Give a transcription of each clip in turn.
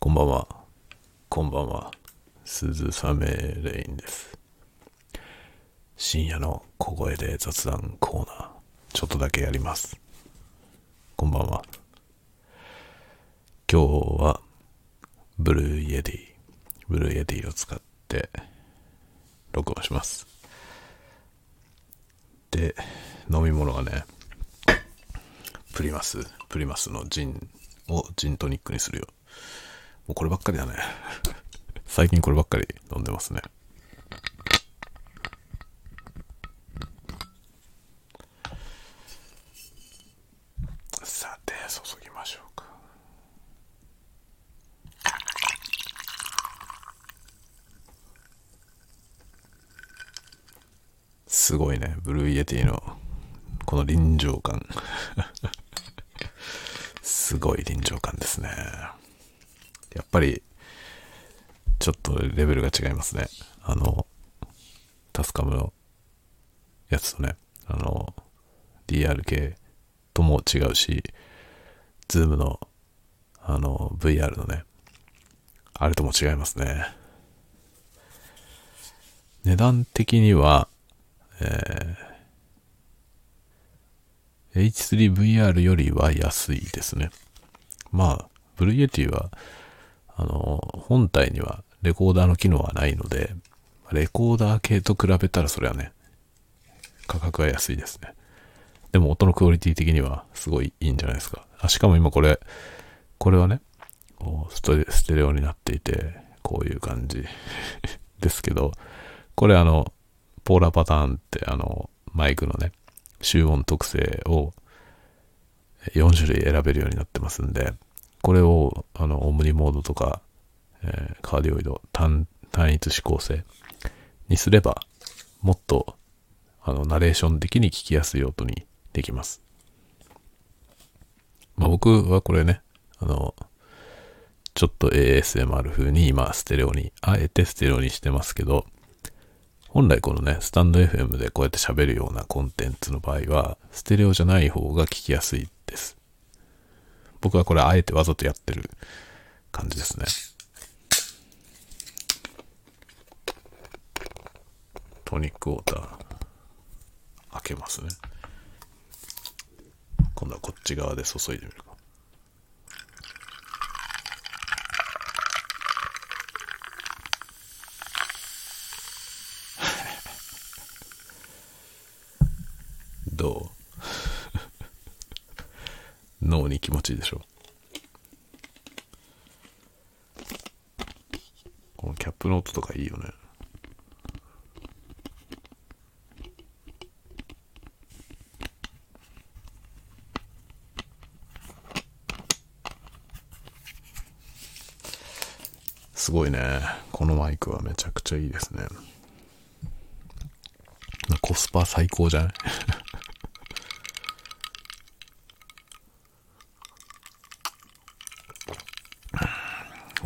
こんばんは。こんばんは。鈴雨レインです。深夜の小声で雑談コーナー、ちょっとだけやります。こんばんは。今日は、 Blue Yeti、Blue Yeti を使って、録音します。で、飲み物がね、プリマス、プリマスのジンをジントニックにするよ。うこればっかりだね。最近こればっかり飲んでますね。さて、注ぎましょうか。すごいね、 Blue Yeti のこの臨場感。すごい臨場感ですね。やっぱり、ちょっとレベルが違いますね。あの、 TASCAM のやつとね、あの、DRK とも違うし、 ZOOM の、あの、VR のね、あれとも違いますね。値段的には、えー H3VR よりは安いですね。まあ、 Blue Yeti は、あの、本体にはレコーダーの機能はないので、レコーダー系と比べたらそれはね、価格は安いですね。でも音のクオリティ的にはすごいいいんじゃないですか。あ、しかも今これ、これはね、こうストレステレオになっていて、こういう感じ ですけど、これあの、ポーラーパターンってあの、マイクのね、集音特性を4種類選べるようになってますんで、これをあのオムニモードとか、えーカーディオイド単単一指向性にすれば、もっとあのナレーション的に聞きやすい音にできます。まあ、僕はこれね、あの、ちょっと ASMR 風に今ステレオに、あえてステレオにしてますけど、本来このね、スタンド FM でこうやって喋るようなコンテンツの場合は、ステレオじゃない方が聞きやすいです。僕はこれあえてわざとやってる感じですね。トニックウォーター、開けますね。今度はこっち側で注いでみるか。どう？脳に気持ちいいでしょ。このキャップの音とかいいよね。すごいね。このマイクはめちゃくちゃいいですね。コスパ最高じゃない？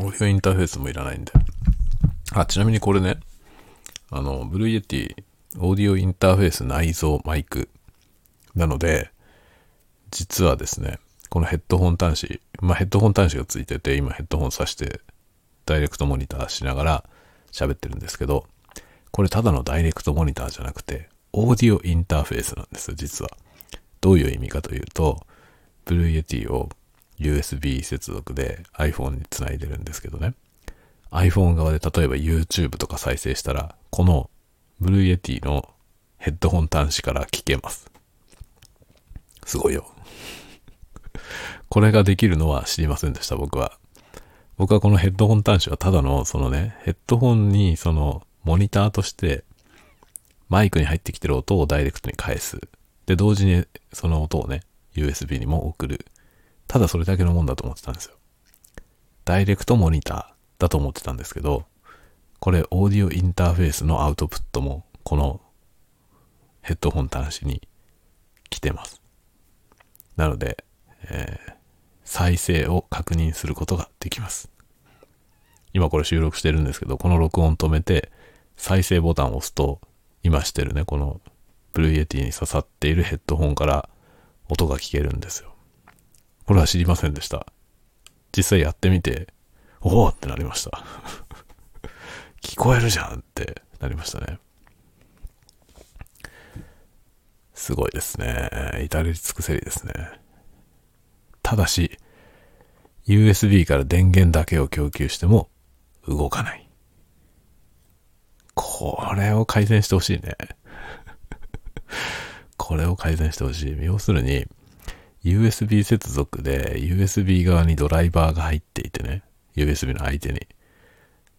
オーディオインターフェースもいらないんで。あ、ちなみにこれね、あの、 Blue Yeti、オーディオインターフェース内蔵マイクなので、実はですね、このヘッドホン端子、まあヘッドホン端子がついてて、今ヘッドホン挿して、ダイレクトモニターしながら喋ってるんですけど、これただのダイレクトモニターじゃなくて、オーディオインターフェースなんです、実は。どういう意味かというと、 Blue Yeti を USB 接続で iPhone につないでるんですけどね。iPhone 側で例えば YouTube とか再生したら、この Blue Yeti のヘッドホン端子から聞けます。すごいよ。これができるのは知りませんでした、僕は。僕はこのヘッドホン端子はただの、そのね、ヘッドホンにそのモニターとしてマイクに入ってきてる音をダイレクトに返す。で、同時にその音をね、USB にも送る。ただそれだけのもんだと思ってたんですよ。ダイレクトモニターだと思ってたんですけど、これオーディオインターフェースのアウトプットもこのヘッドホン端子に来てます。なので、えー再生を確認することができます。今これ収録してるんですけど、この録音止めて再生ボタンを押すと、今してるね、この Blue Yeti に刺さっているヘッドホンから音が聞けるんですよ。これは知りませんでした。実際やってみておおってなりました。聞こえるじゃんってなりましたね。すごいですね。至れり尽くせりですね。ただし、USB から電源だけを供給しても動かない。これを改善してほしいね。これを改善してほしい。要するに、USB 接続で USB 側にドライバーが入っていてね。USB の相手に。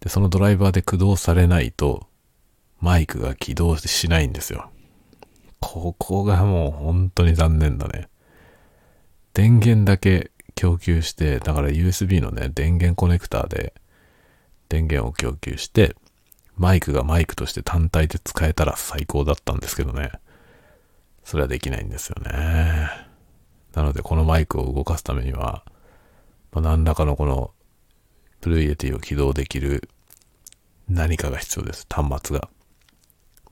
で、そのドライバーで駆動されないと、マイクが起動しないんですよ。ここがもう本当に残念だね。電源だけ供給して、だから USB のね、電源コネクターで電源を供給して、マイクがマイクとして単体で使えたら最高だったんですけどね。それはできないんですよね。なので、このマイクを動かすためには、まあ、何らかのこの、Blue Yeti を起動できる何かが必要です。端末が。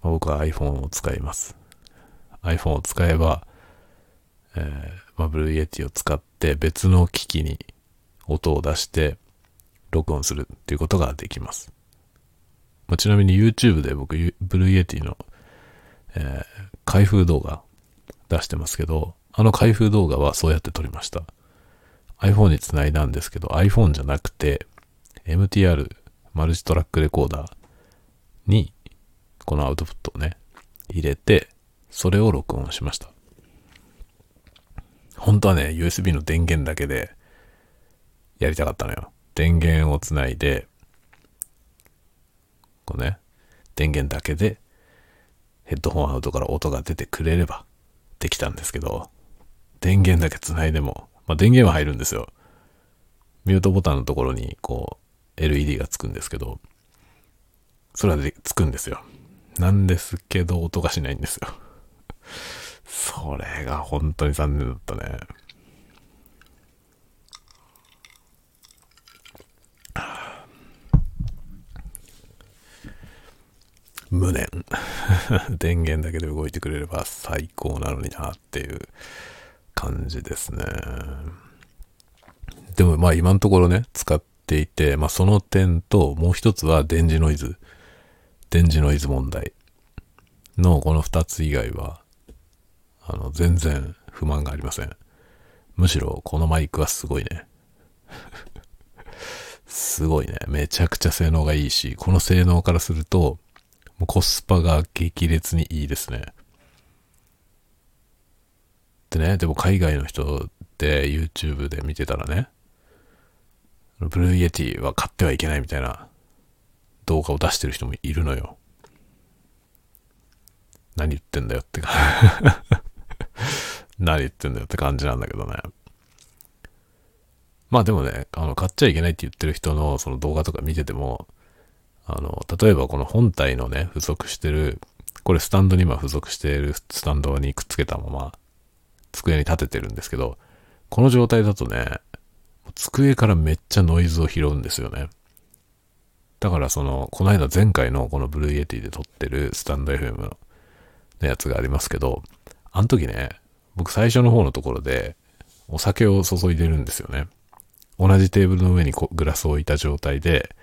まあ、僕は iPhone を使います。iPhone を使えば、えー、まあ、 Blue Yeti を使って別の機器に音を出して録音するっていうことができます。まあ、ちなみに YouTube で僕、 Blue Yeti の、えー、開封動画出してますけど、あの開封動画はそうやって撮りました。iPhone につないだんですけど、iPhone じゃなくて、MTR マルチトラックレコーダーに、このアウトプットをね、入れて、それを録音しました。本当はね、USB の電源だけでやりたかったのよ。電源をつないで、こうね、電源だけでヘッドホンアウトから音が出てくれればできたんですけど、電源だけつないでも、まあ、電源は入るんですよ。ミュートボタンのところにこう LED がつくんですけど、それはでつくんですよ。なんですけど音がしないんですよ。それが本当に残念だったね。無念。電源だけで動いてくれれば最高なのになっていう感じですね。でもまあ今のところね、使っていて、まあその点ともう一つは電磁ノイズ。電磁ノイズ問題のこの二つ以外は、あの、全然不満がありません。むしろこのマイクはすごいね。すごいね。めちゃくちゃ性能がいいし、この性能からすると、もうコスパが激烈にいいですね。でね、でも海外の人で YouTube で見てたらね、 Blue Yeti は買ってはいけないみたいな動画を出してる人もいるのよ。何言ってんだよってか 何言ってんだよって感じなんだけどね。まあでもね、あの、買っちゃいけないって言ってる人のその動画とか見てても、あの、例えばこの本体のね、付属してる、これスタンドに今付属しているスタンドにくっつけたまま、机に立ててるんですけど、この状態だとね、机からめっちゃノイズを拾うんですよね。だからその、この間前回のこの Blue Yeti で撮ってるスタンド FM のやつがありますけど、あの時ね、僕最初の方のところでお酒を注いでるんですよね。同じテーブルの上にグラスを置いた状態で、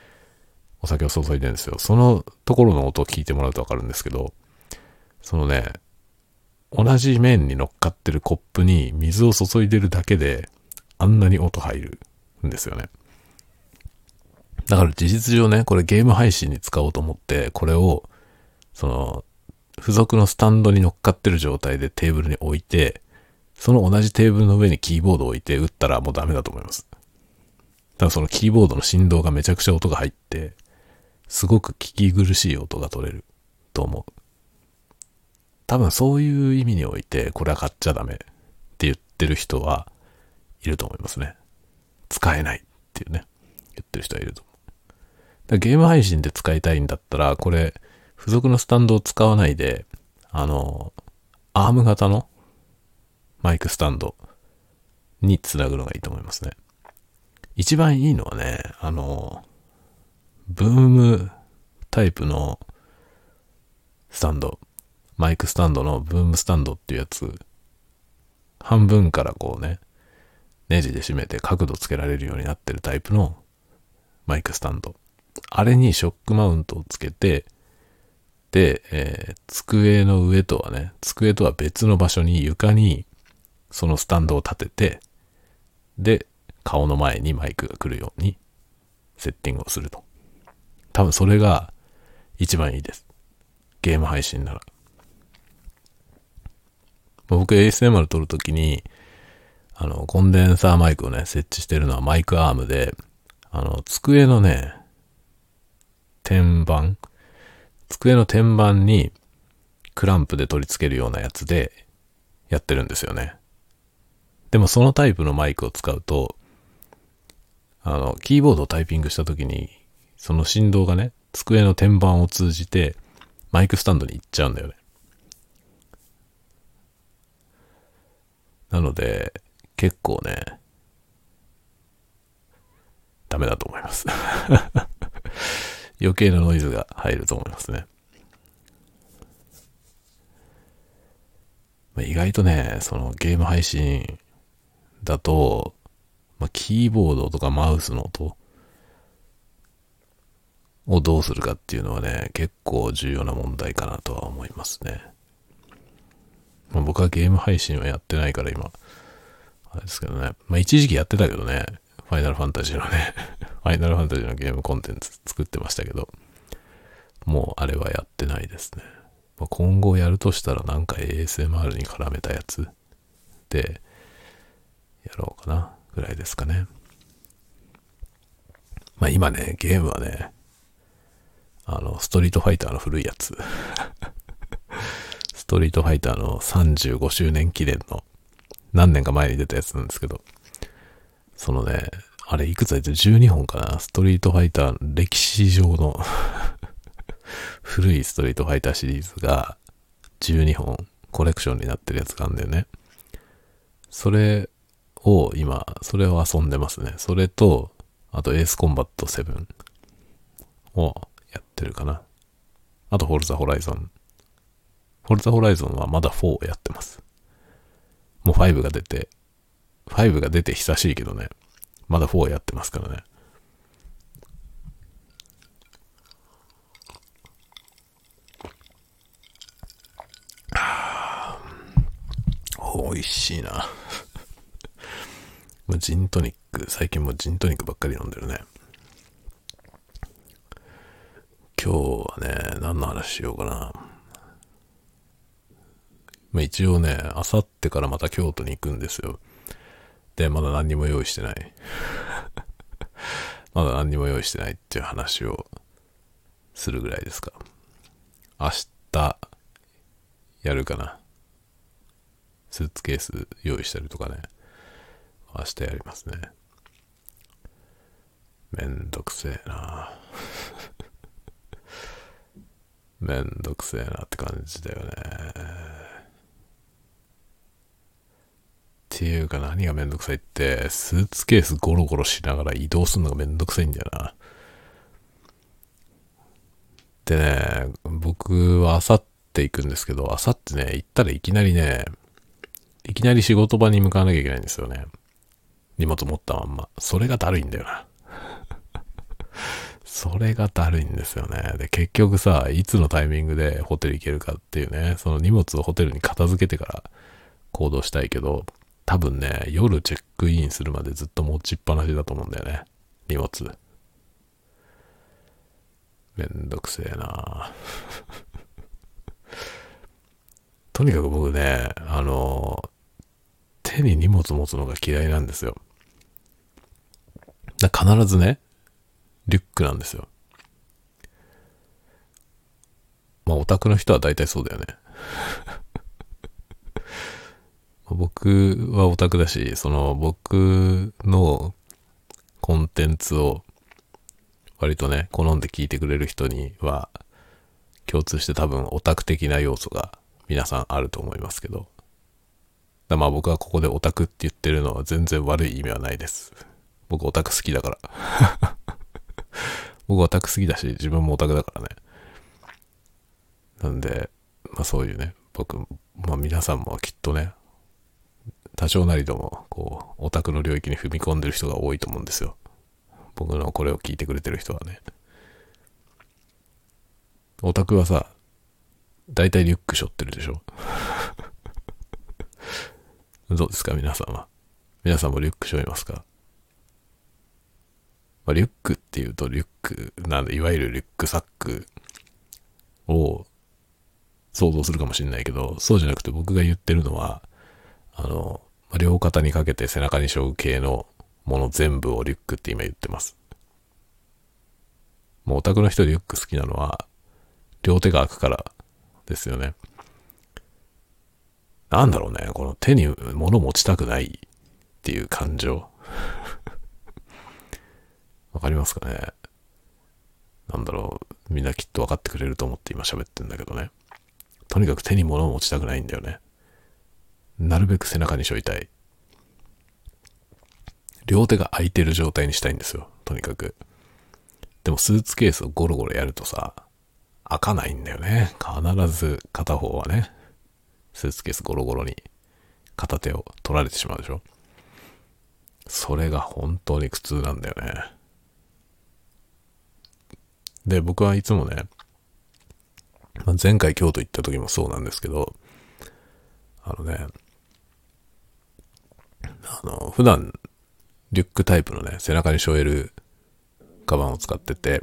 お酒を注いでるんですよ。そのところの音を聞いてもらうとわかるんですけど、そのね、同じ面に乗っかってるコップに水を注いでるだけで、あんなに音入るんですよね。だから事実上ね、これゲーム配信に使おうと思って、これを、その、付属のスタンドに乗っかってる状態でテーブルに置いて、その同じテーブルの上にキーボードを置いて打ったらもうダメだと思います。だからそのキーボードの振動がめちゃくちゃ音が入って、すごく聞き苦しい音が取れると思う。多分そういう意味において、これは買っちゃダメって言ってる人はいると思いますね。使えないっていうね、言ってる人はいると思う。ゲーム配信で使いたいんだったら、これ、付属のスタンドを使わないで、あの、アーム型のマイクスタンドにつなぐのがいいと思いますね。一番いいのはね、あの、ブームタイプのスタンド、マイクスタンドのブームスタンドっていうやつ、半分からこうね、ネジで締めて角度つけられるようになってるタイプのマイクスタンド。あれにショックマウントをつけて、で、えー、机の上とはね、机とは別の場所に床にそのスタンドを立てて、で、顔の前にマイクが来るようにセッティングをすると。多分それが一番いいです。ゲーム配信なら。僕 ASMR 撮るときに、あの、コンデンサーマイクをね、設置してるのはマイクアームで、あの、机のね、天板机の天板にクランプで取り付けるようなやつでやってるんですよね。でもそのタイプのマイクを使うと、あの、キーボードをタイピングした時に、その振動がね、机の天板を通じて、マイクスタンドに行っちゃうんだよね。なので、結構ね、ダメだと思います 余計なノイズが入ると思いますね。意外とね、そのゲーム配信だと、まあ、キーボードとかマウスの音をどうするかっていうのはね、結構重要な問題かなとは思いますね。まあ、僕はゲーム配信はやってないから今、あれですけどね。まあ一時期やってたけどね、ファイナルファンタジーのねファイナルファンタジーのゲームコンテンツ作ってましたけど、もうあれはやってないですね。まあ、今後やるとしたらなんか ASMR に絡めたやつでやろうかなぐらいですかね。まあ今ね、ゲームはね、あの、ストリートファイターの古いやつ。ストリートファイターの35周年記念の何年か前に出たやつなんですけど、そのね、あれいくつ入って ?12 本かな？ストリートファイター、歴史上の 古いストリートファイターシリーズが12本コレクションになってるやつがあるんだよね。それを今、それを遊んでますね。それと、あとエースコンバット7をやってるかな。あとフォルザホライゾン。フォルザホライゾンはまだ4をやってます。もう5が出て、5が出て久しいけどね、まだ4やってますからね。美味しいな。ジントニック、最近もジントニックばっかり飲んでるね。今日はね、何の話しようかな。まあ一応ね、あさってからまた京都に行くんですよ。で、まだ何にも用意してない。まだ何にも用意してないっていう話をするぐらいですか。明日、やるかな。スーツケース用意したりとかね。明日やりますね。めんどくせえな めんどくせえなって感じだよね。っていうか何がめんどくさいって、スーツケースゴロゴロしながら移動するのがめんどくさいんだよな。でね、僕はあさって行くんですけど、あさってね、行ったらいきなりね、いきなり仕事場に向かわなきゃいけないんですよね。荷物持ったまんま。それがだるいんだよな。それがだるいんですよね。で、結局さ、いつのタイミングでホテル行けるかっていうね、その荷物をホテルに片付けてから行動したいけど、多分ね、夜チェックインするまでずっと持ちっぱなしだと思うんだよね。荷物。めんどくせえな とにかく僕ね、あの、手に荷物持つのが嫌いなんですよ。だ必ずね、リュックなんですよ。まあ、オタクの人は大体そうだよね。僕はオタクだし、その僕のコンテンツを割とね、好んで聞いてくれる人には共通して多分オタク的な要素が皆さんあると思いますけど。まあ僕はここでオタクって言ってるのは全然悪い意味はないです。僕オタク好きだから。僕オタク好きだし、自分もオタクだからね。なんで、まあそういうね、僕、まあ皆さんもきっとね、多少なりとも、こう、オタクの領域に踏み込んでる人が多いと思うんですよ。僕のこれを聞いてくれてる人はね。オタクはさ、大体リュック背負ってるでしょ？どうですか？皆さんは。皆さんもリュック背負いますか、まあ、リュックっていうとリュックなんで、いわゆるリュックサックを想像するかもしれないけど、そうじゃなくて僕が言ってるのは、あの、まあ、両肩にかけて背中に背負う系のもの全部をリュックって今言ってます。もうオタクの人リュック好きなのは、両手が開くからですよね。なんだろうね、この手に物持ちたくないっていう感情。わかりますかね？なんだろう、みんなきっと分かってくれると思って今喋ってんだけどね。とにかく手に物を持ちたくないんだよね。なるべく背中にしょいたい。両手が空いてる状態にしたいんですよ。とにかく。でもスーツケースをゴロゴロやるとさ、開かないんだよね。必ず片方はね。スーツケースゴロゴロに片手を取られてしまうでしょ。それが本当に苦痛なんだよね。で、僕はいつもね、前回京都行った時もそうなんですけど、あのね、あの、普段、リュックタイプのね、背中に背負えるカバンを使ってて、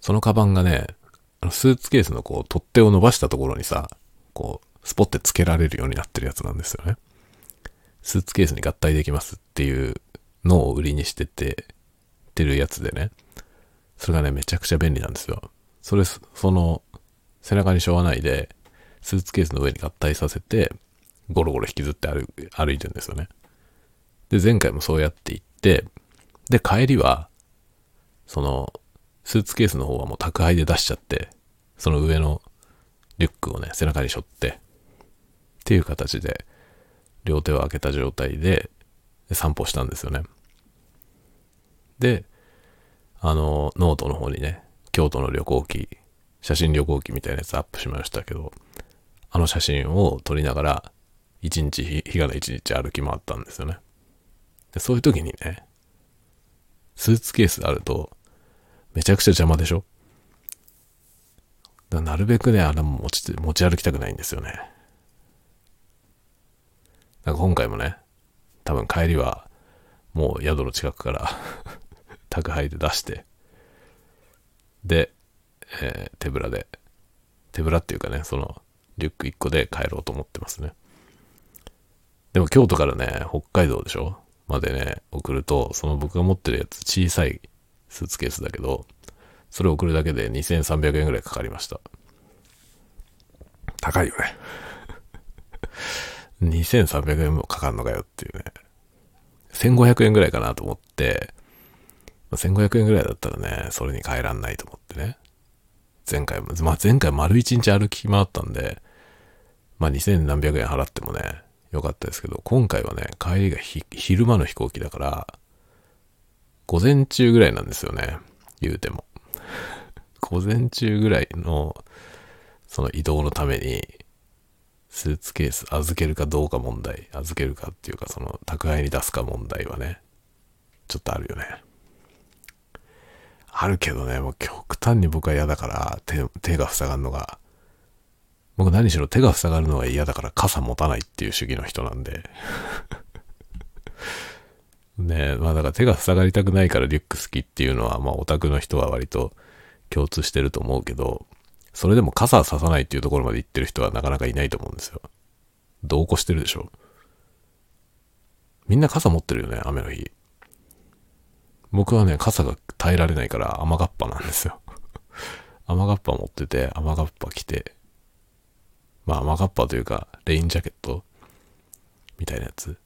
そのカバンがね、スーツケースのこう、取っ手を伸ばしたところにさ、こう、スポッてつけられるようになってるやつなんですよね。スーツケースに合体できますっていうのを売りにしてて、てるやつでね。それがね、めちゃくちゃ便利なんですよ。それ、その、背中に背負わないで、スーツケースの上に合体させて、ゴロゴロ引きずって歩歩いてるんですよね。で、前回もそうやって行って、で、帰りは、その、スーツケースの方はもう宅配で出しちゃって、その上のリュックをね、背中に背負って、っていう形で、両手を開けた状態で散歩したんですよね。で、あの、ノートの方にね、京都の旅行記、写真旅行記みたいなやつアップしましたけど、あの写真を撮りながら、一日、日がな一日歩き回ったんですよね。で、そういう時にね、スーツケースあると、めちゃくちゃ邪魔でしょ？だなるべくね、あれも持ち、持ち歩きたくないんですよね。なんか今回もね、多分帰りは、もう宿の近くから 宅配で出して、で、えー、手ぶらで、手ぶらっていうかね、その、リュック1個で帰ろうと思ってますね。でも京都からね、北海道でしょ？までね、送ると、その僕が持ってるやつ小さいスーツケースだけど、それを送るだけで2300円ぐらいかかりました。高いよね。2300円もかかんのかよっていうね。1500円ぐらいかなと思って、1500円ぐらいだったらね、それに変えらんないと思ってね。前回も、まあ、前回丸1日歩き回ったんで、まあ、2000何百円払ってもね、よかったですけど、今回はね、帰りが昼間の飛行機だから、午前中ぐらいなんですよね。言うても。午前中ぐらいの、その移動のために、スーツケース預けるかどうか問題、預けるかっていうか、その宅配に出すか問題はね、ちょっとあるよね。あるけどね、もう極端に僕は嫌だから手、手が塞がるのが、僕何しろ手が塞がるのが嫌だから傘持たないっていう主義の人なんで。ねまあだから手が塞がりたくないからリュック好きっていうのは、まあオタクの人は割と共通してると思うけど、それでも傘はささないっていうところまで行ってる人はなかなかいないと思うんですよ。同行してるでしょ。みんな傘持ってるよね、雨の日。僕はね、傘が耐えられないから雨がっぱなんですよ。雨がっぱ持ってて、雨がっぱ着て、まあ雨がっぱというか、レインジャケットみたいなやつ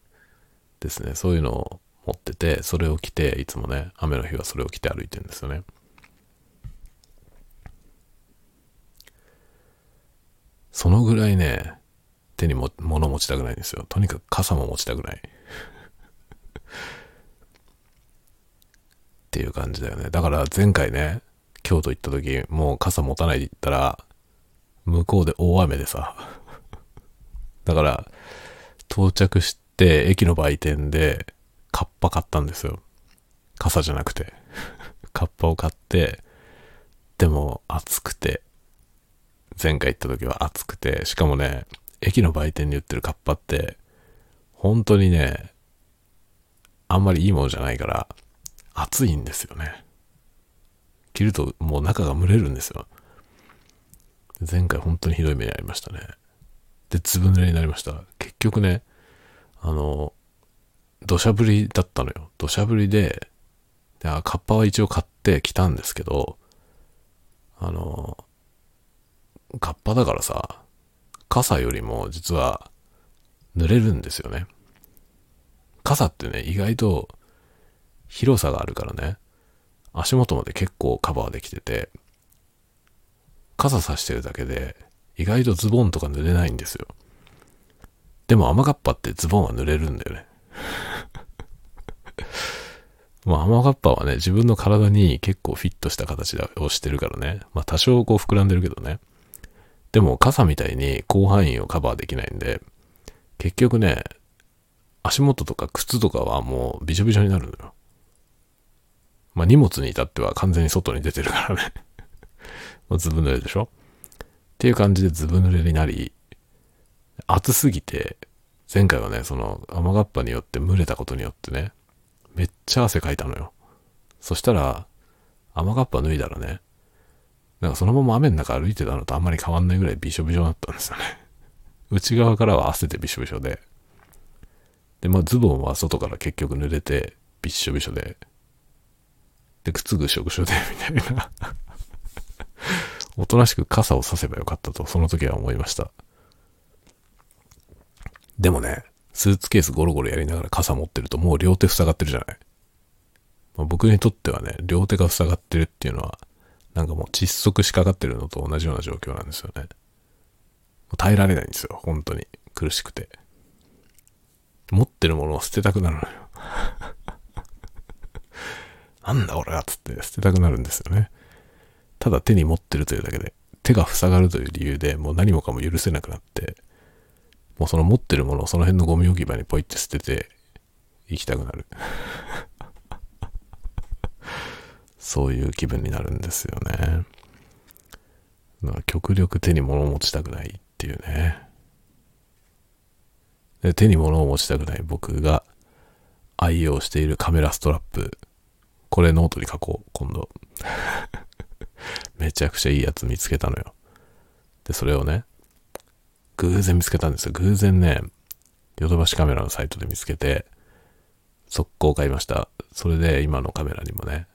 ですね。そういうのを持ってて、それを着て、いつもね、雨の日はそれを着て歩いてるんですよね。そのぐらいね、手にも物持ちたくないんですよ。とにかく傘も持ちたくない。っていう感じだよね。だから前回ね、京都行った時、もう傘持たないで行ったら、向こうで大雨でさ。だから、到着して、駅の売店で、カッパ買ったんですよ。傘じゃなくて。カッパを買って、でも暑くて、前回行った時は暑くて、しかもね、駅の売店に売ってるカッパって、本当にね、あんまりいいものじゃないから、暑いんですよね。着るともう中が蒸れるんですよ。前回本当にひどい目に遭いましたね。で、ずぶ濡れになりました。結局ね、あの、土砂降りだったのよ。土砂降りで、で、あカッパは一応買ってきたんですけど、あの、カッパだからさ、傘よりも実は濡れるんですよね。傘ってね、意外と広さがあるからね、足元まで結構カバーできてて、傘さしてるだけで意外とズボンとか濡れないんですよ。でも雨がっぱってズボンは濡れるんだよね。まあ雨がっぱはね、自分の体に結構フィットした形をしてるからね。まあ多少こう膨らんでるけどね。でも傘みたいに広範囲をカバーできないんで、結局ね、足元とか靴とかはもうびしょびしょになるのよ。まあ荷物に至っては完全に外に出てるからね。もうずぶ濡れでしょ？っていう感じでずぶ濡れになり、暑すぎて、前回はね、その雨がっぱによって蒸れたことによってね、めっちゃ汗かいたのよ。そしたら、雨がっぱ脱いだらね、なんかそのまま雨の中歩いてたのとあんまり変わんないぐらいびしょびしょだったんですよね。内側からは汗でびしょびしょで。で、まあズボンは外から結局濡れてびっしょびしょで。で、靴ぐしょぐしょで、みたいな。おとなしく傘をさせばよかったと、その時は思いました。でもね、スーツケースゴロゴロやりながら傘持ってるともう両手塞がってるじゃない。まあ、僕にとってはね、両手が塞がってるっていうのは、なんかもう窒息しかかってるのと同じような状況なんですよね。耐えられないんですよ、本当に。苦しくて。持ってるものを捨てたくなるのよ。なんだ俺はっつって捨てたくなるんですよね。ただ手に持ってるというだけで、手が塞がるという理由でもう何もかも許せなくなって、もうその持ってるものをその辺のゴミ置き場にポイって捨てて行きたくなる。そういう気分になるんですよね。だから極力手に物を持ちたくないっていうね。で手に物を持ちたくない僕が愛用しているカメラストラップ。これノートに書こう、今度。めちゃくちゃいいやつ見つけたのよ。で、それをね、偶然見つけたんですよ。偶然ね、ヨドバシカメラのサイトで見つけて、速攻買いました。それで今のカメラにもね、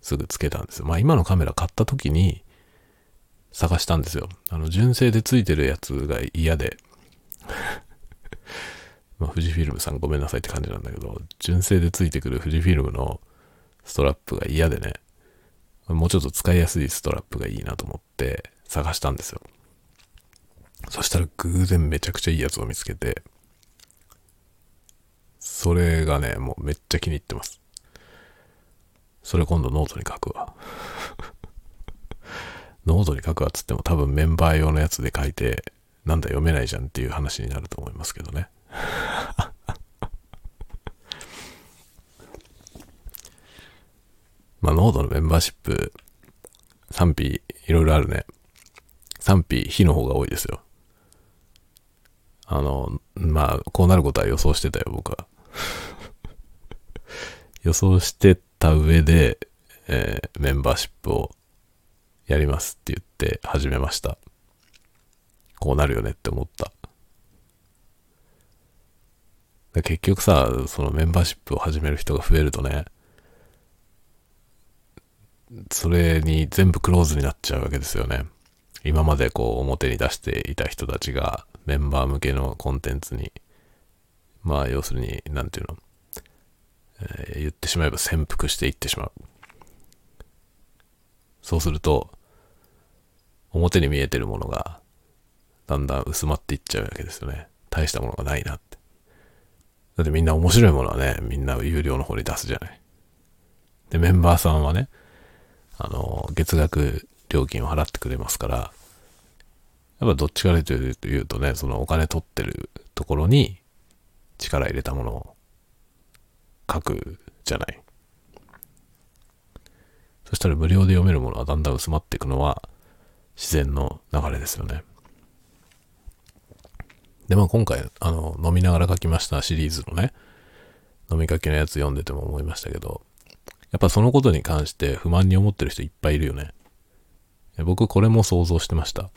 すぐつけたんですよ。まあ今のカメラ買った時に探したんですよ。あの、純正でついてるやつが嫌で。まあ富士フィルムさんごめんなさいって感じなんだけど、純正でついてくる富士フィルムのストラップが嫌でね、もうちょっと使いやすいストラップがいいなと思って探したんですよ。そしたら偶然めちゃくちゃいいやつを見つけて、それがね、もうめっちゃ気に入ってます。それ今度ノートに書くわ。ノートに書くわっつっても多分メンバー用のやつで書いて、なんだ読めないじゃんっていう話になると思いますけどね。まあノートのメンバーシップ賛否いろいろあるね。賛否非の方が多いですよ。あの、まあ、こうなることは予想してたよ、僕は。予想してた上で、えーメンバーシップをやりますって言って始めました。こうなるよねって思った。結局さ、そのメンバーシップを始める人が増えるとね、それに全部クローズになっちゃうわけですよね。今までこう表に出していた人たちがメンバー向けのコンテンツに、まあ要するに、なんていうの、えー言ってしまえば潜伏していってしまう。そうすると、表に見えてるものがだんだん薄まっていっちゃうわけですよね。大したものがないなって。だってみんな面白いものはね、みんな有料の方に出すじゃない。で、メンバーさんはね、あの、月額料金を払ってくれますから、やっぱどっちかというとね、そのお金取ってるところに力入れたものを書くじゃない。そしたら無料で読めるものはだんだん薄まっていくのは自然の流れですよね。で、まあ今回、あの、飲みながら書きましたシリーズのね、飲みかけのやつ読んでても思いましたけど、やっぱそのことに関して不満に思ってる人いっぱいいるよね。僕これも想像してました。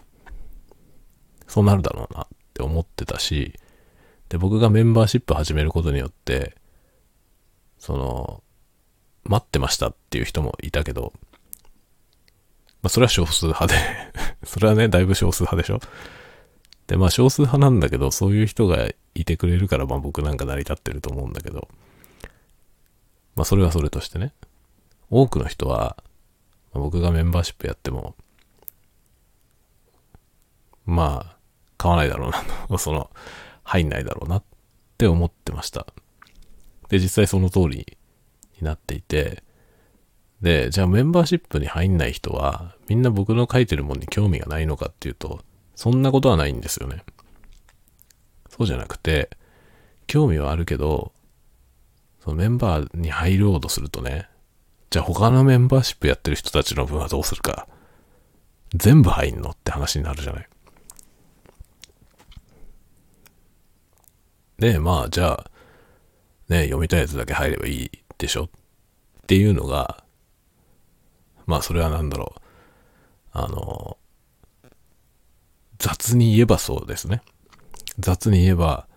そうなるだろうなって思ってたし、で、僕がメンバーシップ始めることによって、その、待ってましたっていう人もいたけど、まあそれは少数派で それはね、だいぶ少数派でしょで、まあ少数派なんだけど、そういう人がいてくれるから、まあ僕なんか成り立ってると思うんだけど、まあそれはそれとしてね、多くの人は、まあ、僕がメンバーシップやっても、まあ、買わないだろうな、その、入んないだろうなって思ってました。で、実際その通りになっていて、で、じゃあメンバーシップに入んない人は、みんな僕の書いてるものに興味がないのかっていうと、そんなことはないんですよね。そうじゃなくて、興味はあるけど、そのメンバーに入ろうとするとね、じゃあ他のメンバーシップやってる人たちの分はどうするか。全部入んのって話になるじゃない。で、まあ、じゃあ、ね、読みたいやつだけ入ればいいでしょ？っていうのが、まあ、それは何だろう。あの、雑に言えばそうですね。雑に言えば、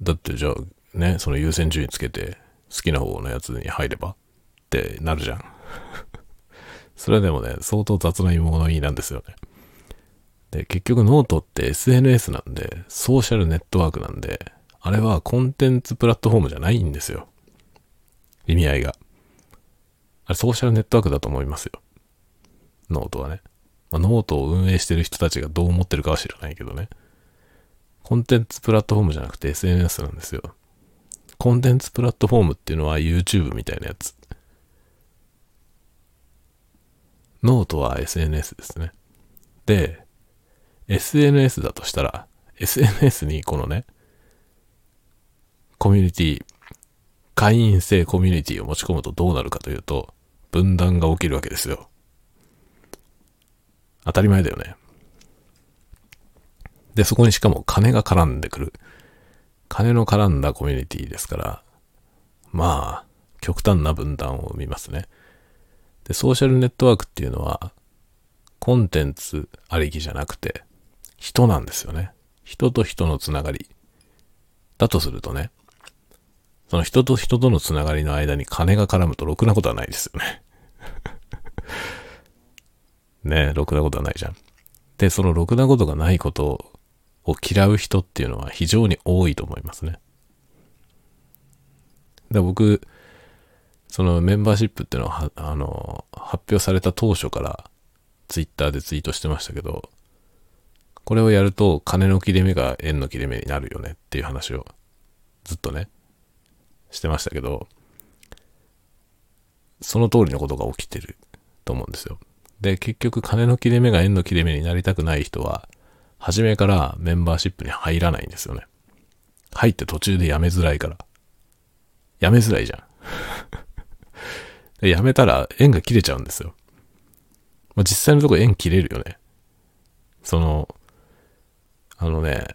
だってじゃあね、その優先順位つけて好きな方のやつに入ればってなるじゃん。それはでもね、相当雑な物言いなんですよね。で、結局ノートって SNS なんで、ソーシャルネットワークなんで、あれはコンテンツプラットフォームじゃないんですよ。意味合いが。あれソーシャルネットワークだと思いますよ。ノートはね。まあ、ノートを運営してる人たちがどう思ってるかは知らないけどね。コンテンツプラットフォームじゃなくて SNS なんですよ。コンテンツプラットフォームっていうのは YouTube みたいなやつ。ノートは SNS ですね。で、SNS だとしたら、SNS にこのね、コミュニティ、会員制コミュニティを持ち込むとどうなるかというと、分断が起きるわけですよ。当たり前だよね。で、そこにしかも金が絡んでくる。金の絡んだコミュニティですから、まあ、極端な分断を生みますね。で、ソーシャルネットワークっていうのは、コンテンツありきじゃなくて、人なんですよね。人と人のつながり。だとするとね、その人と人とのつながりの間に金が絡むとろくなことはないですよね。ねろくなことはないじゃん。で、そのろくなことがないことを嫌う人っていうのは非常に多いと思いますね。で、僕、そのメンバーシップっていうのは、あの、発表された当初からツイッターでツイートしてましたけど、これをやると金の切れ目が円の切れ目になるよねっていう話をずっとね、してましたけど、その通りのことが起きてると思うんですよ。で、結局金の切れ目が円の切れ目になりたくない人は、初めからメンバーシップに入らないんですよね。入って途中でやめづらいから。やめづらいじゃん。でやめたら円が切れちゃうんですよ。まあ、実際のところ円切れるよね。その、あのね、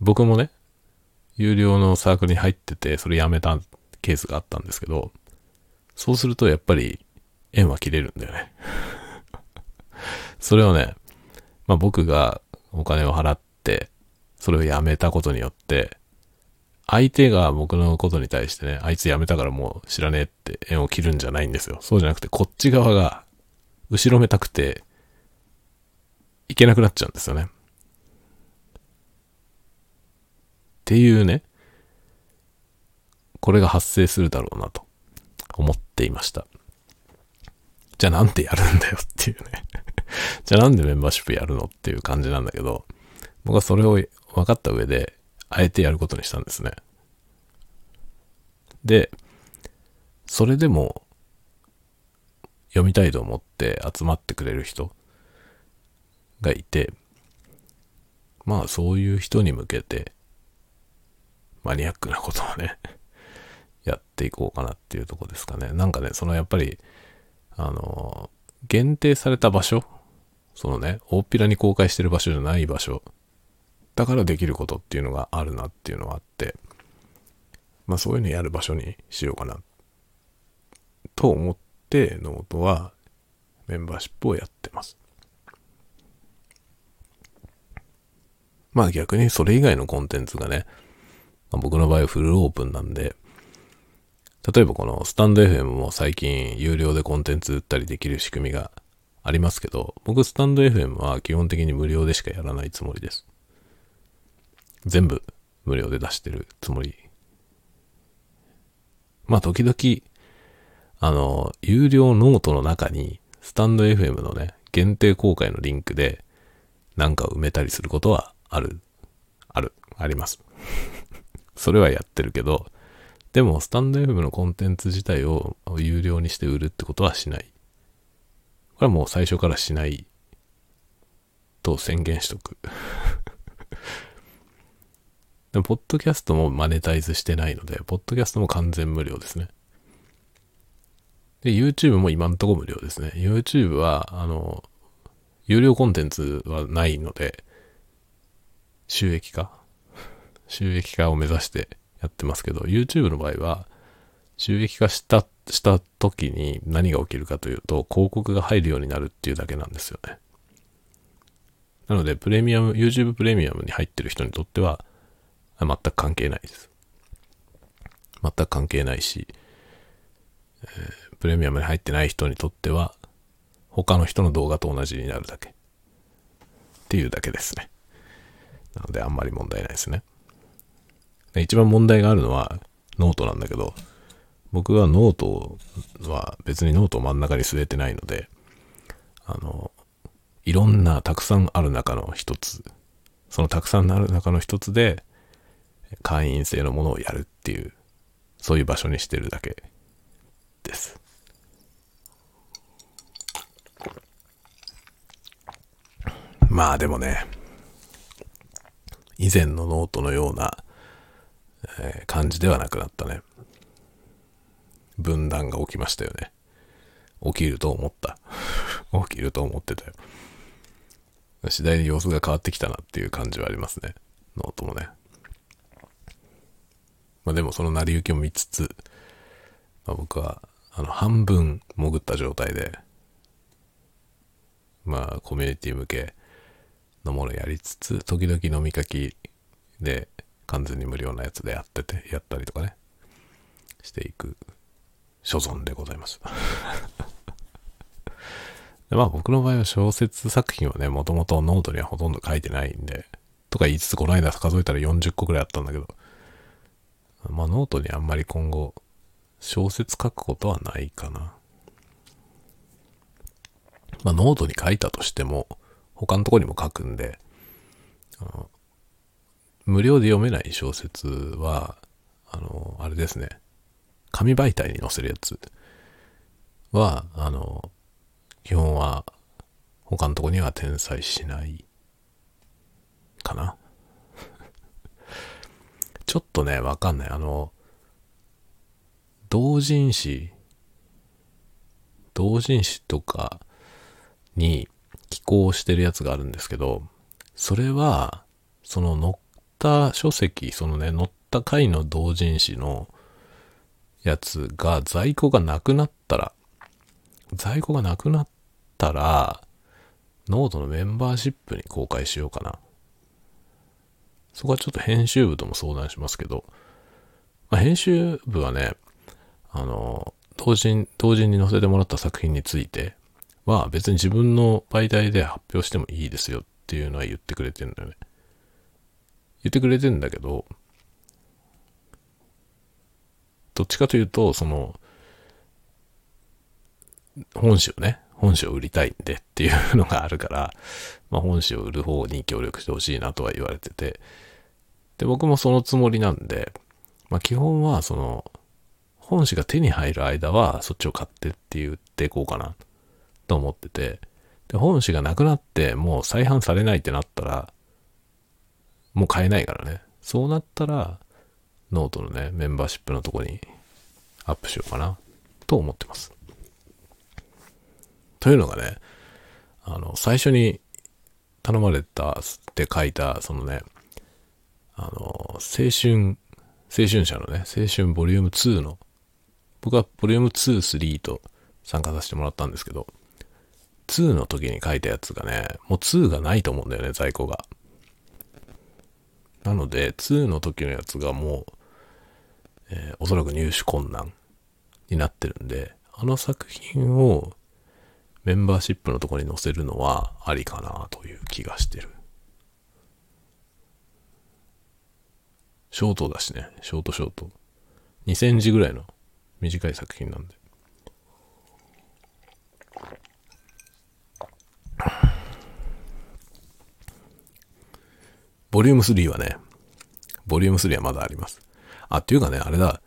僕もね、有料のサークルに入ってて、それやめたケースがあったんですけど、そうするとやっぱり縁は切れるんだよね。それをね、まあ僕がお金を払って、それをやめたことによって、相手が僕のことに対してね、あいつ辞めたからもう知らねえって縁を切るんじゃないんですよ。そうじゃなくて、こっち側が、後ろめたくて、いけなくなっちゃうんですよね。っていうね、これが発生するだろうなと思っていました。じゃあなんでやるんだよっていうね じゃあなんでメンバーシップやるのっていう感じなんだけど、僕はそれを分かった上で、あえてやることにしたんですね。で、それでも、読みたいと思って集まってくれる人がいて、まあそういう人に向けて、マニアックなことをね やっていこうかなっていうとこですかね。なんかね、そのやっぱり、あの、限定された場所、そのね、大っぴらに公開してる場所じゃない場所、だからできることっていうのがあるなっていうのがあって、まあそういうのやる場所にしようかな、と思って、ノートはメンバーシップをやってます。まあ逆にそれ以外のコンテンツがね、まあ、僕の場合はフルオープンなんで、例えばこのスタンド FM も最近有料でコンテンツ売ったりできる仕組みがありますけど、僕スタンド FM は基本的に無料でしかやらないつもりです。全部無料で出してるつもり。まあ時々、あの、有料ノートの中にスタンド FM のね、限定公開のリンクでなんか埋めたりすることはある、ある、あります。それはやってるけど、でも、スタンド FM のコンテンツ自体を有料にして売るってことはしない。これはもう最初からしないと宣言しとく。でも、ポッドキャストもマネタイズしてないので、ポッドキャストも完全無料ですね。で、YouTube も今んとこ無料ですね。YouTube は、あの、有料コンテンツはないので、収益化？収益化を目指してやってますけど、YouTube の場合は、収益化した、した時に何が起きるかというと、広告が入るようになるっていうだけなんですよね。なので、プレミアム、YouTube プレミアムに入ってる人にとっては、全く関係ないです。全く関係ないし、えー、プレミアムに入ってない人にとっては、他の人の動画と同じになるだけ。っていうだけですね。なのであんまり問題ないですね。一番問題があるのはノートなんだけど、僕はノートは別にノートを真ん中に据えてないので、あの、いろんなたくさんある中の一つ、そのたくさんある中の一つで、会員制のものをやるっていう、そういう場所にしてるだけです。まあでもね、以前のノートのような、えー、感じではなくなったね。分断が起きましたよね。起きると思った。起きると思ってたよ。次第に様子が変わってきたなっていう感じはありますね。ノートもね。まあでもその成り行きを見つつ、まあ、僕はあの半分潜った状態で、まあコミュニティ向けのものやりつつ、時々飲みかきで完全に無料なやつでやってて、やったりとかね、していく所存でございます。で まあ僕の場合は小説作品はね、もともとノートにはほとんど書いてないんで、とか言いつつこの間数えたら40個くらいあったんだけど、まあノートにあんまり今後小説書くことはないかな。まあノートに書いたとしても、他のとこにも書くんで、無料で読めない小説は、あの、あれですね、紙媒体に載せるやつは、あの、基本は他のとこには転載しないかな。ちょっとね、わかんない。あの、同人誌、同人誌とかに寄稿してるやつがあるんですけど、それは、その載った書籍、そのね、載った回の同人誌のやつが在庫がなくなったら、在庫がなくなったら、ノートのメンバーシップに公開しようかな。そこはちょっと編集部とも相談しますけど、まあ、編集部はね、あの、同人、同人に載せてもらった作品について、は別に自分の媒体で発表してもいいですよっていうのは言ってくれてんだよね。言ってくれてんだけど、どっちかというと、その、本誌をね、本誌を売りたいんでっていうのがあるから、まあ本誌を売る方に協力してほしいなとは言われてて、で、僕もそのつもりなんで、まあ基本はその、本誌が手に入る間はそっちを買ってって言っていこうかなと思ってて、で、本誌がなくなってもう再販されないってなったら、もう買えないからね。そうなったら、ノートのね、メンバーシップのとこにアップしようかな、と思ってます。というのがね、あの、最初に頼まれたって書いた、そのね、あの、青春、青春社のね、青春ボリューム2の、僕はボリューム2、3と参加させてもらったんですけど、2の時に書いたやつがね、もう2がないと思うんだよね、在庫が。なので、2の時のやつがもう、えー、おそらく入手困難になってるんで、あの作品をメンバーシップのところに載せるのはありかなという気がしてる。ショートだしね、ショートショート。2000字ぐらいの短い作品なんで。ボリューム3はね、ボリューム3はまだあります。あ、っていうかね、あれだ、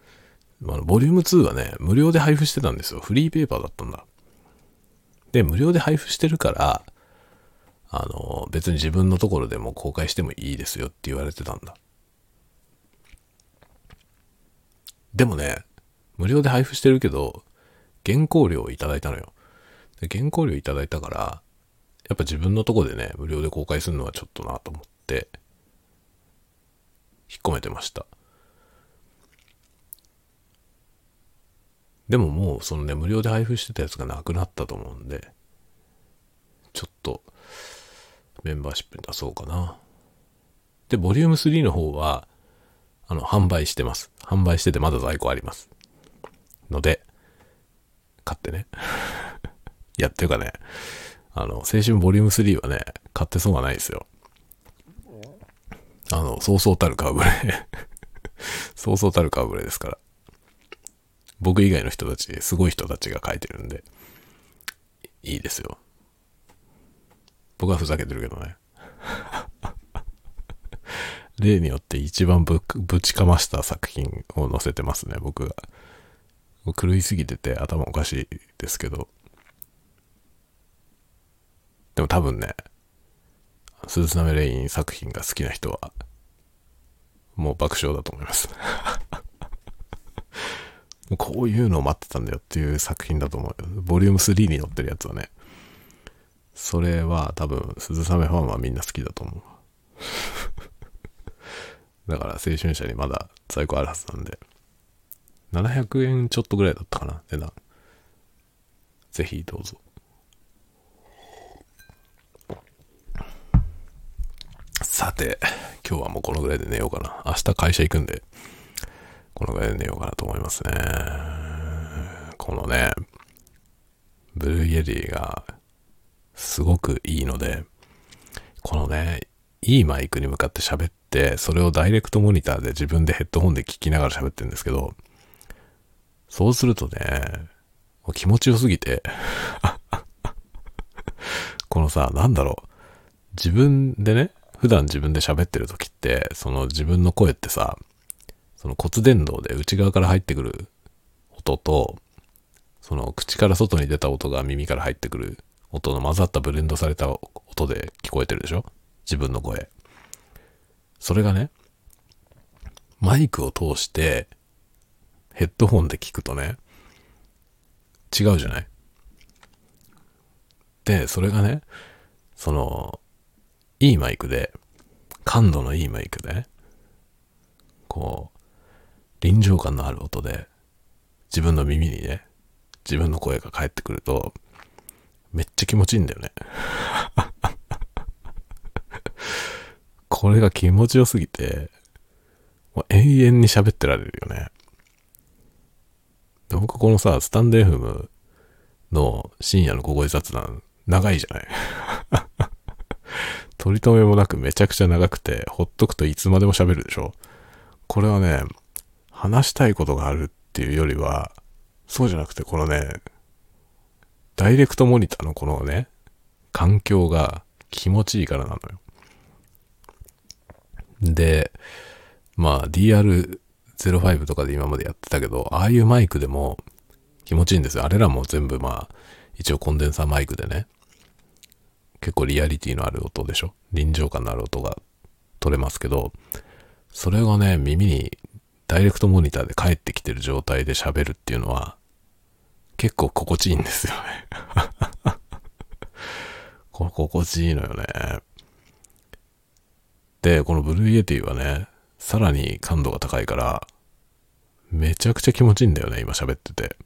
あのボリューム2はね、無料で配布してたんですよ。フリーペーパーだったんだ。で、無料で配布してるから、あの、別に自分のところでも公開してもいいですよって言われてたんだ。でもね、無料で配布してるけど、原稿料をいただいたのよ。で原稿料いただいたから、やっぱ自分のとこでね、無料で公開するのはちょっとなと思って、引っ込めてました。でももうそのね、無料で配布してたやつがなくなったと思うんで、ちょっとメンバーシップに出そうかな。で、ボリューム3の方は、あの、販売してます。販売しててまだ在庫あります。ので、買ってね。いや、っていうかね、あの、青春ボリューム3はね、買ってそうがないですよ。あの、そうそうたる顔ぶれ そうそうたる顔ぶれですから。僕以外の人たち、すごい人たちが書いてるんで、いいですよ。僕はふざけてるけどね。例によって一番ぶぶちかました作品を載せてますね、僕が。狂いすぎてて頭おかしいですけど。でも多分ね、鈴雨レイン作品が好きな人は、もう爆笑だと思います こういうのを待ってたんだよっていう作品だと思う。ボリューム3に載ってるやつはね。それは多分、鈴雨ファンはみんな好きだと思う。だから青春者にまだ在庫あるはずなんで。700円ちょっとぐらいだったかな、値段。ぜひどうぞ。さて、今日はもうこのぐらいで寝ようかな。明日会社行くんで、このぐらいで寝ようかなと思いますね。このね、ブルーイエリーがすごくいいので、このね、いいマイクに向かって喋って、それをダイレクトモニターで自分でヘッドホンで聞きながら喋ってるんですけど、そうするとね、もう気持ちよすぎて このさ、なんだろう、自分でね、普段自分で喋ってる時って、その自分の声ってさ、その骨伝導で内側から入ってくる音と、その口から外に出た音が耳から入ってくる音の混ざったブレンドされた音で聞こえてるでしょ？自分の声。それがね、マイクを通してヘッドホンで聞くとね、違うじゃない？で、それがね、その、いいマイクで、感度のいいマイクで、こう、臨場感のある音で、自分の耳にね、自分の声が返ってくると、めっちゃ気持ちいいんだよね。これが気持ちよすぎて、もう永遠に喋ってられるよね。で僕このさ、スタンデーフムの深夜の小声雑談、長いじゃない 取り留めもなくめちゃくちゃ長くて、ほっとくといつまでも喋るでしょ。これはね、話したいことがあるっていうよりは、そうじゃなくてこのね、ダイレクトモニターのこのね、環境が気持ちいいからなのよ。で、まあ DR05 とかで今までやってたけど、ああいうマイクでも気持ちいいんですよ。あれらも全部まあ、一応コンデンサーマイクでね、結構リアリティのある音でしょ臨場感のある音が取れますけど、それがね、耳にダイレクトモニターで返ってきてる状態で喋るっていうのは、結構心地いいんですよね こ心地いいのよね。で、このブルーイエティはね、さらに感度が高いから、めちゃくちゃ気持ちいいんだよね、今喋ってて。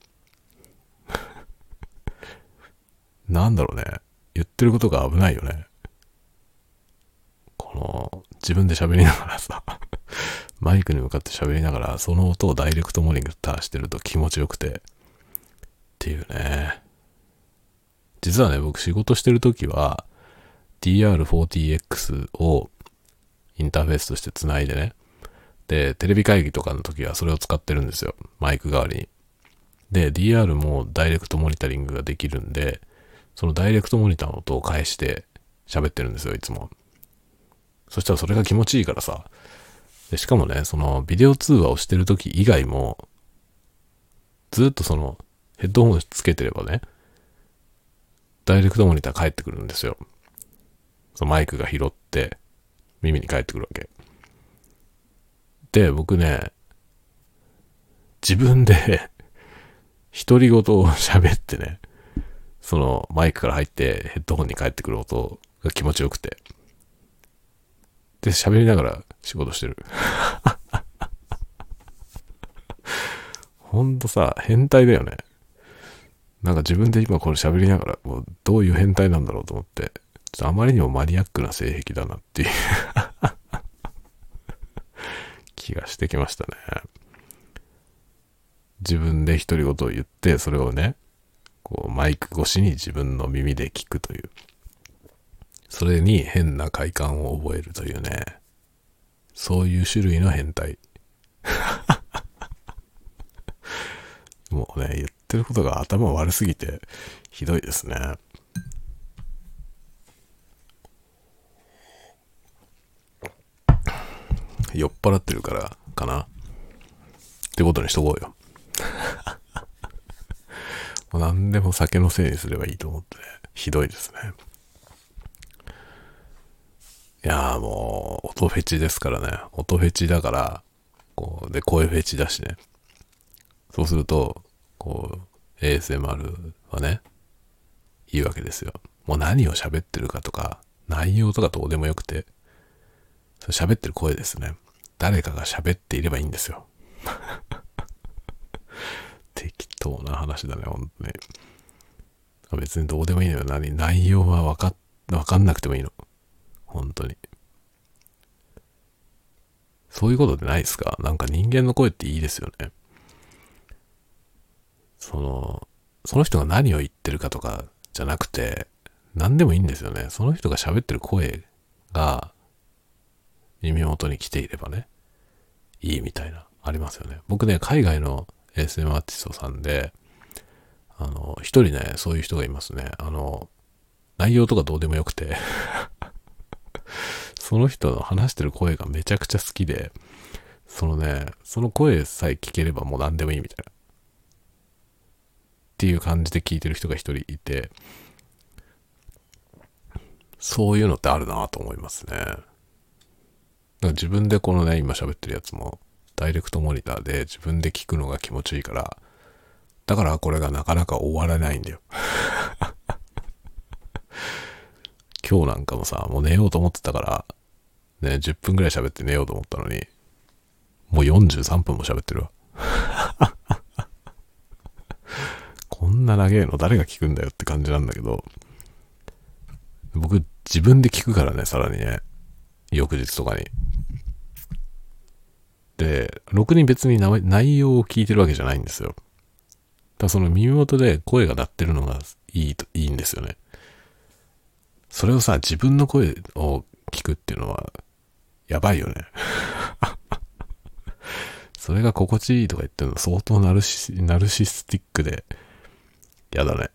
なんだろうね。言ってることが危ないよね。この、自分で喋りながらさ、マイクに向かって喋りながら、その音をダイレクトモニターしてると気持ちよくて、っていうね。実はね、僕仕事してるときは、DR40X をインターフェースとして繋いでね。で、テレビ会議とかの時はそれを使ってるんですよ。マイク代わりに。で、DR もダイレクトモニタリングができるんで、そのダイレクトモニターの音を返して喋ってるんですよ、いつも。そしたらそれが気持ちいいからさ。でしかもね、そのビデオ通話をしてる時以外も、ずっとそのヘッドホンつけてればね、ダイレクトモニター返ってくるんですよ。そのマイクが拾って耳に返ってくるわけ。で、僕ね、自分で独り言を喋ってね、そのマイクから入ってヘッドホンに返ってくる音が気持ちよくて。で、喋りながら仕事してる。ほんとさ、変態だよね。なんか自分で今これ喋りながら、もうどういう変態なんだろうと思って、ちょっとあまりにもマニアックな性癖だなっていう気がしてきましたね。自分で独り言を言って、それをね、こう、マイク越しに自分の耳で聞くという。それに変な快感を覚えるというね。そういう種類の変態。もうね、言ってることが頭悪すぎてひどいですね。酔っ払ってるからかな。ってことにしとこうよ。もう何でも酒のせいにすればいいと思ってね、ひどいですね。いやーもう、音フェチですからね。音フェチだから、こう、で、声フェチだしね。そうすると、こう、ASMR はね、いいわけですよ。もう何を喋ってるかとか、内容とかどうでもよくて、喋ってる声ですね。誰かが喋っていればいいんですよ。適当な話だね、ほんとに。別にどうでもいいのよ。何内容はわか、わかんなくてもいいの。本当に。そういうことでないですか？なんか人間の声っていいですよね。その、その人が何を言ってるかとかじゃなくて、何でもいいんですよね。その人が喋ってる声が耳元に来ていればね、いいみたいな、ありますよね。僕ね、海外の ASM アーティストさんで、あの、一人ね、そういう人がいますね。あの、内容とかどうでもよくてその人の話してる声がめちゃくちゃ好きで、そのね、その声さえ聞ければもう何でもいいみたいな。っていう感じで聞いてる人が一人いて、そういうのってあるなと思いますね。自分でこのね、今喋ってるやつも、ダイレクトモニターで自分で聞くのが気持ちいいから、だからこれがなかなか終わらないんだよ。今日なんかもさ、もう寝ようと思ってたから、ね、10分くらい喋って寝ようと思ったのに、もう43分も喋ってるわ。こんな長えの誰が聞くんだよって感じなんだけど、僕自分で聞くからね、さらにね。翌日とかに。で、ろくに別に内容を聞いてるわけじゃないんですよ。ただその耳元で声が鳴ってるのがいいと、いいんですよね。それをさ、自分の声を聞くっていうのは、やばいよね。それが心地いいとか言ってるの相当ナルシナルシスティックで、やだね。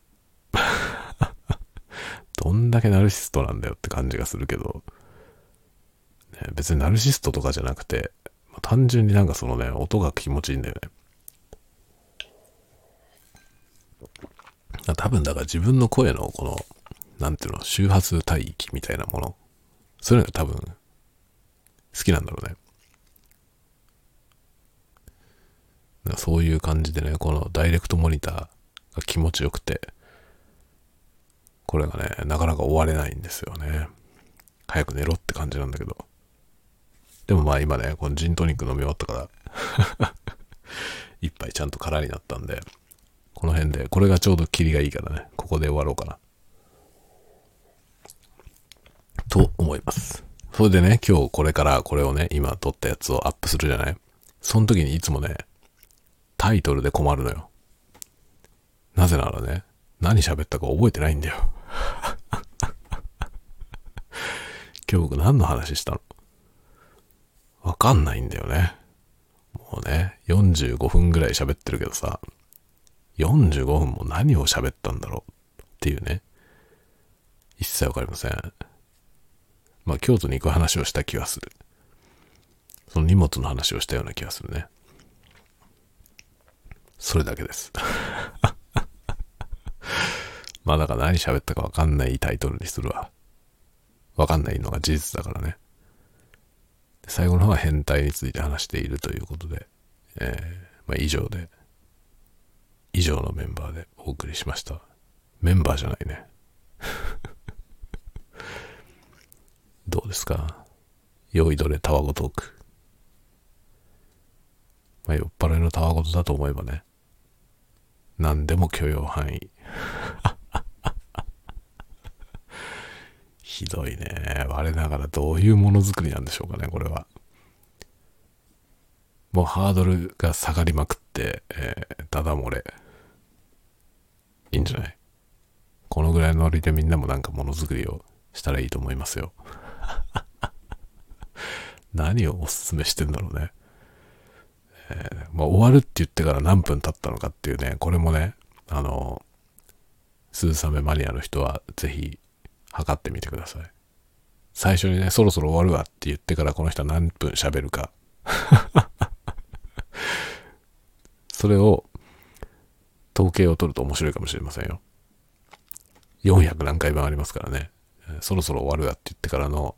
どんだけナルシストなんだよって感じがするけど、ね、別にナルシストとかじゃなくて、まあ、単純になんかそのね、音が気持ちいいんだよね。多分だから自分の声のこの、なんていうの、周波数帯域みたいなもの。そういうのが多分、好きなんだろうね。そういう感じでね、このダイレクトモニターが気持ちよくて、これがね、なかなか終われないんですよね。早く寝ろって感じなんだけど。でもまあ今ね、このジントニック飲み終わったから 一杯ちゃんと空になったんで、この辺で、これがちょうどキリがいいからね、ここで終わろうかな。と思います。それでね、今日これからこれをね、今撮ったやつをアップするじゃない？その時にいつもね、タイトルで困るのよ。なぜならね、何喋ったか覚えてないんだよ。今日僕何の話したの？わかんないんだよね。もうね、45分ぐらい喋ってるけどさ、45分も何を喋ったんだろうっていうね、一切わかりません。まあ、京都に行く話をした気がする。その荷物の話をしたような気がするね。それだけです。まあだから何喋ったかわかんないタイトルにするわ。わかんないのが事実だからね。最後の方は変態について話しているということで、えー、まあ以上で、以上のメンバーでお送りしました。メンバーじゃないね。どうですか？酔いどれたわごトーク。まあ、酔っ払いのたわごとだと思えばね、何でも許容範囲。ひどいね。我ながらどういうものづくりなんでしょうかね、これは。もうハードルが下がりまくって、えー、ただ漏れ。いいんじゃない？このぐらいのノリでみんなもなんかものづくりをしたらいいと思いますよ。何をおすすめしてんだろうね。えー、まあ、終わるって言ってから何分経ったのかっていうね、これもね、あの、鈴雨マニアの人はぜひ測ってみてください。最初にね、そろそろ終わるわって言ってからこの人は何分喋るか。それを統計を取ると面白いかもしれませんよ。400何回分ありますからね。そろそろ終わるわって言ってからの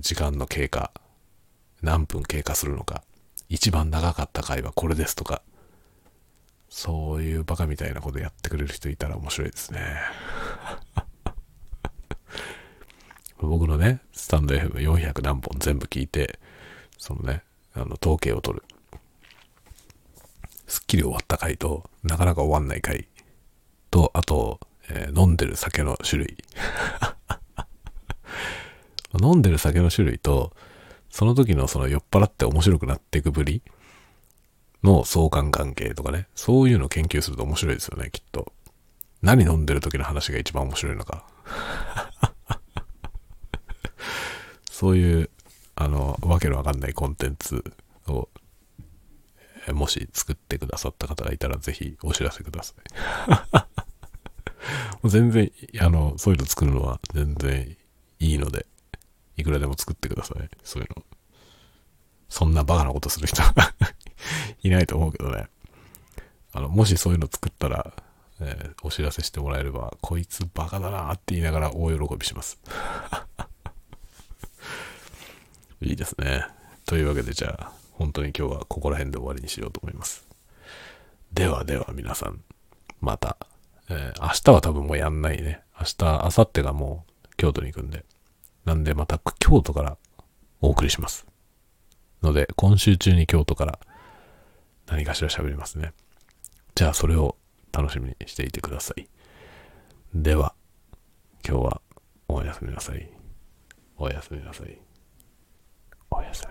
時間の経過、何分経過するのか、一番長かった回はこれですとか、そういうバカみたいなことやってくれる人いたら面白いですね。僕のね、スタンド FM400 何本全部聞いて、そのね、あの、統計を取る。すっきり終わった回と、なかなか終わんない回と、あと、えー、飲んでる酒の種類。飲んでる酒の種類と、その時のその酔っ払って面白くなっていくぶりの相関関係とかね、そういうのを研究すると面白いですよね、きっと。何飲んでる時の話が一番面白いのか。そういう、あの、わけのわかんないコンテンツを、もし作ってくださった方がいたら、ぜひお知らせください。全然、あの、そういうの作るのは全然いいので、いくらでも作ってください。そういうの。そんなバカなことする人 いないと思うけどね。あの、もしそういうの作ったら、えー、お知らせしてもらえれば、こいつバカだなって言いながら大喜びします。いいですね。というわけでじゃあ、本当に今日はここら辺で終わりにしようと思います。ではでは皆さん、また、えー、明日は多分もうやんないね。明日、明後日がもう京都に行くんで。なんでまた京都からお送りします。ので、今週中に京都から何かしら喋りますね。じゃあそれを楽しみにしていてください。では、今日はおやすみなさい。おやすみなさい。おやす